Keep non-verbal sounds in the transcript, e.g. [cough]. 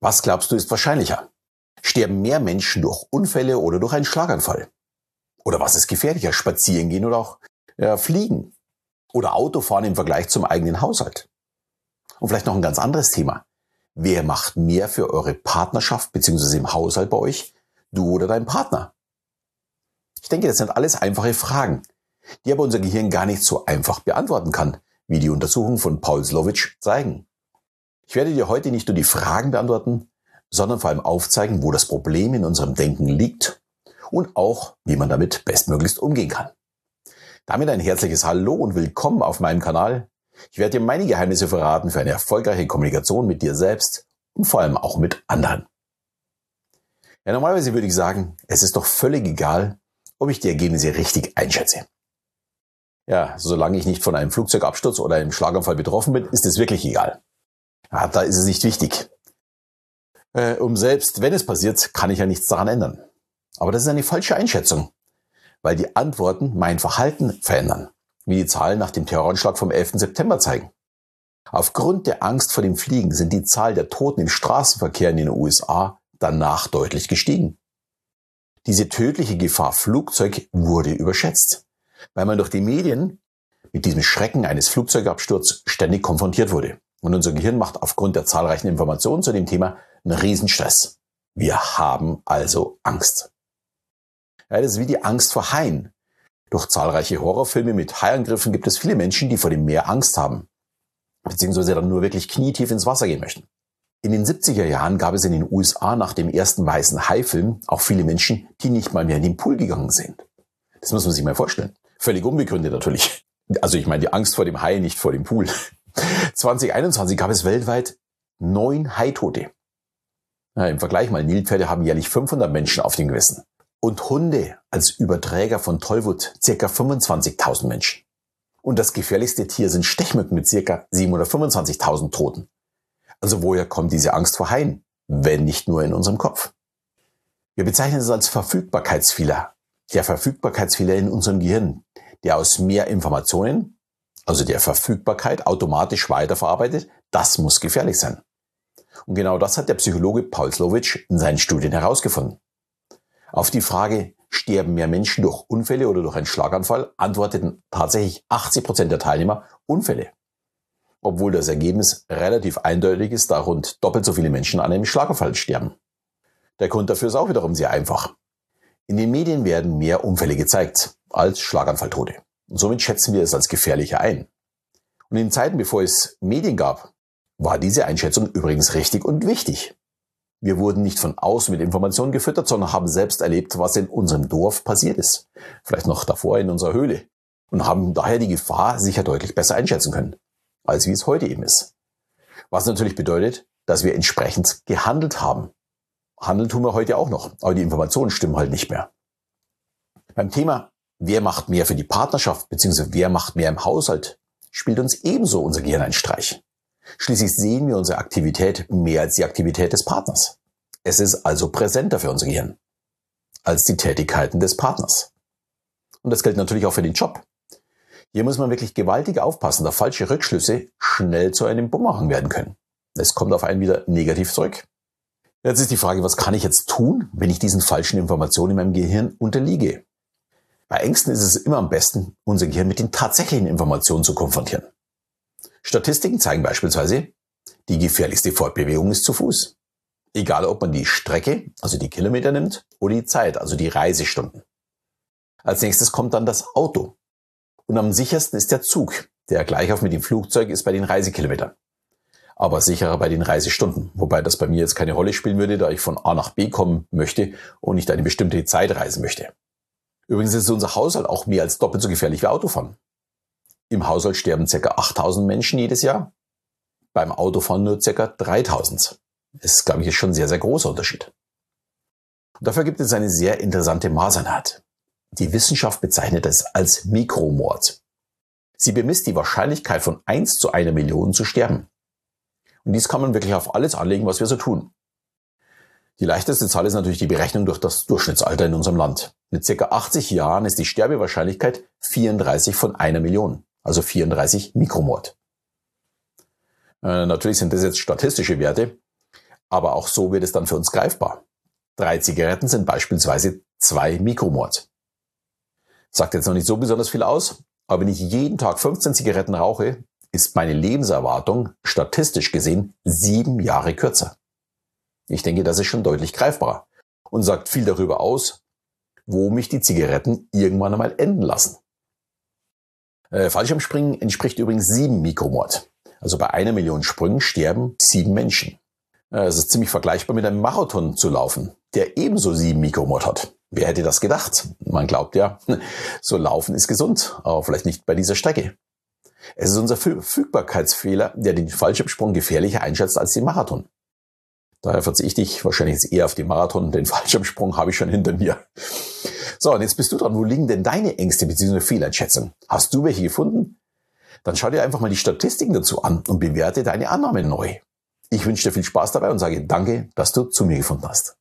Was glaubst du ist wahrscheinlicher? Sterben mehr Menschen durch Unfälle oder durch einen Schlaganfall? Oder was ist gefährlicher? Spazieren gehen oder auch ja, fliegen? Oder Autofahren im Vergleich zum eigenen Haushalt? Und vielleicht noch ein ganz anderes Thema. Wer macht mehr für eure Partnerschaft bzw. im Haushalt bei euch? Du oder dein Partner? Ich denke, das sind alles einfache Fragen, die aber unser Gehirn gar nicht so einfach beantworten kann, wie die Untersuchungen von Paul Slowitsch zeigen. Ich werde dir heute nicht nur die Fragen beantworten, sondern vor allem aufzeigen, wo das Problem in unserem Denken liegt und auch, wie man damit bestmöglichst umgehen kann. Damit ein herzliches Hallo und willkommen auf meinem Kanal. Ich werde dir meine Geheimnisse verraten für eine erfolgreiche Kommunikation mit dir selbst und vor allem auch mit anderen. Ja, normalerweise würde ich sagen, es ist doch völlig egal, ob ich die Ergebnisse richtig einschätze. Ja, solange ich nicht von einem Flugzeugabsturz oder einem Schlaganfall betroffen bin, ist es wirklich egal. Ja, da ist es nicht wichtig. Äh, um selbst, wenn es passiert, kann ich ja nichts daran ändern. Aber das ist eine falsche Einschätzung, weil die Antworten mein Verhalten verändern, wie die Zahlen nach dem Terroranschlag vom 11. September zeigen. Aufgrund der Angst vor dem Fliegen sind die Zahl der Toten im Straßenverkehr in den USA danach deutlich gestiegen. Diese tödliche Gefahr Flugzeug wurde überschätzt weil man durch die Medien mit diesem Schrecken eines Flugzeugabsturzes ständig konfrontiert wurde. Und unser Gehirn macht aufgrund der zahlreichen Informationen zu dem Thema einen Riesenstress. Wir haben also Angst. Ja, das ist wie die Angst vor Haien. Durch zahlreiche Horrorfilme mit Haiangriffen gibt es viele Menschen, die vor dem Meer Angst haben, beziehungsweise dann nur wirklich knietief ins Wasser gehen möchten. In den 70er Jahren gab es in den USA nach dem ersten weißen Hai-Film auch viele Menschen, die nicht mal mehr in den Pool gegangen sind. Das muss man sich mal vorstellen. Völlig unbegründet natürlich. Also ich meine die Angst vor dem Hai, nicht vor dem Pool. 2021 gab es weltweit neun Haitote. Ja, Im Vergleich mal, Nilpferde haben jährlich 500 Menschen auf den Gewissen. Und Hunde als Überträger von Tollwut circa 25.000 Menschen. Und das gefährlichste Tier sind Stechmücken mit circa 725.000 Toten. Also woher kommt diese Angst vor Haien, wenn nicht nur in unserem Kopf? Wir bezeichnen es als Verfügbarkeitsfehler, der Verfügbarkeitsfehler in unserem Gehirn, der aus mehr Informationen, also der Verfügbarkeit, automatisch weiterverarbeitet, das muss gefährlich sein. Und genau das hat der Psychologe Paul Slowitsch in seinen Studien herausgefunden. Auf die Frage, sterben mehr Menschen durch Unfälle oder durch einen Schlaganfall, antworteten tatsächlich 80 Prozent der Teilnehmer Unfälle. Obwohl das Ergebnis relativ eindeutig ist, da rund doppelt so viele Menschen an einem Schlaganfall sterben. Der Grund dafür ist auch wiederum sehr einfach. In den Medien werden mehr Unfälle gezeigt als Schlaganfalltote. Und somit schätzen wir es als gefährlicher ein. Und in Zeiten, bevor es Medien gab, war diese Einschätzung übrigens richtig und wichtig. Wir wurden nicht von außen mit Informationen gefüttert, sondern haben selbst erlebt, was in unserem Dorf passiert ist. Vielleicht noch davor in unserer Höhle. Und haben daher die Gefahr sicher deutlich besser einschätzen können, als wie es heute eben ist. Was natürlich bedeutet, dass wir entsprechend gehandelt haben. Handeln tun wir heute auch noch, aber die Informationen stimmen halt nicht mehr. Beim Thema, wer macht mehr für die Partnerschaft, beziehungsweise wer macht mehr im Haushalt, spielt uns ebenso unser Gehirn einen Streich. Schließlich sehen wir unsere Aktivität mehr als die Aktivität des Partners. Es ist also präsenter für unser Gehirn als die Tätigkeiten des Partners. Und das gilt natürlich auch für den Job. Hier muss man wirklich gewaltig aufpassen, da falsche Rückschlüsse schnell zu einem Bumerang werden können. Es kommt auf einen wieder negativ zurück. Jetzt ist die Frage, was kann ich jetzt tun, wenn ich diesen falschen Informationen in meinem Gehirn unterliege? Bei Ängsten ist es immer am besten, unser Gehirn mit den tatsächlichen Informationen zu konfrontieren. Statistiken zeigen beispielsweise, die gefährlichste Fortbewegung ist zu Fuß. Egal ob man die Strecke, also die Kilometer nimmt, oder die Zeit, also die Reisestunden. Als nächstes kommt dann das Auto. Und am sichersten ist der Zug, der gleich auf mit dem Flugzeug ist bei den Reisekilometern aber sicherer bei den Reisestunden. Wobei das bei mir jetzt keine Rolle spielen würde, da ich von A nach B kommen möchte und nicht eine bestimmte Zeit reisen möchte. Übrigens ist unser Haushalt auch mehr als doppelt so gefährlich wie Autofahren. Im Haushalt sterben ca. 8000 Menschen jedes Jahr, beim Autofahren nur ca. 3000. Das ist, glaube ich, schon ein sehr, sehr großer Unterschied. Und dafür gibt es eine sehr interessante Maßeinheit. Die Wissenschaft bezeichnet es als Mikromord. Sie bemisst die Wahrscheinlichkeit von 1 zu einer Million zu sterben. Und dies kann man wirklich auf alles anlegen, was wir so tun. Die leichteste Zahl ist natürlich die Berechnung durch das Durchschnittsalter in unserem Land. Mit ca. 80 Jahren ist die Sterbewahrscheinlichkeit 34 von einer Million, also 34 Mikromord. Äh, natürlich sind das jetzt statistische Werte, Aber auch so wird es dann für uns greifbar. Drei Zigaretten sind beispielsweise zwei Mikromord. Sagt jetzt noch nicht so besonders viel aus, aber wenn ich jeden Tag 15 Zigaretten rauche, ist meine Lebenserwartung statistisch gesehen sieben Jahre kürzer. Ich denke, das ist schon deutlich greifbarer und sagt viel darüber aus, wo mich die Zigaretten irgendwann einmal enden lassen. Äh, Fallschirmspringen entspricht übrigens sieben Mikromord. Also bei einer Million Sprüngen sterben sieben Menschen. Äh, es ist ziemlich vergleichbar mit einem Marathon zu laufen, der ebenso sieben Mikromord hat. Wer hätte das gedacht? Man glaubt ja, [laughs] so laufen ist gesund, aber vielleicht nicht bei dieser Strecke. Es ist unser Verfügbarkeitsfehler, der den Fallschirmsprung gefährlicher einschätzt als den Marathon. Daher verzichte ich wahrscheinlich jetzt eher auf den Marathon, den [laughs] Fallschirmsprung habe ich schon hinter mir. So, und jetzt bist du dran. Wo liegen denn deine Ängste bzw. Fehleinschätzungen? Hast du welche gefunden? Dann schau dir einfach mal die Statistiken dazu an und bewerte deine Annahme neu. Ich wünsche dir viel Spaß dabei und sage danke, dass du zu mir gefunden hast.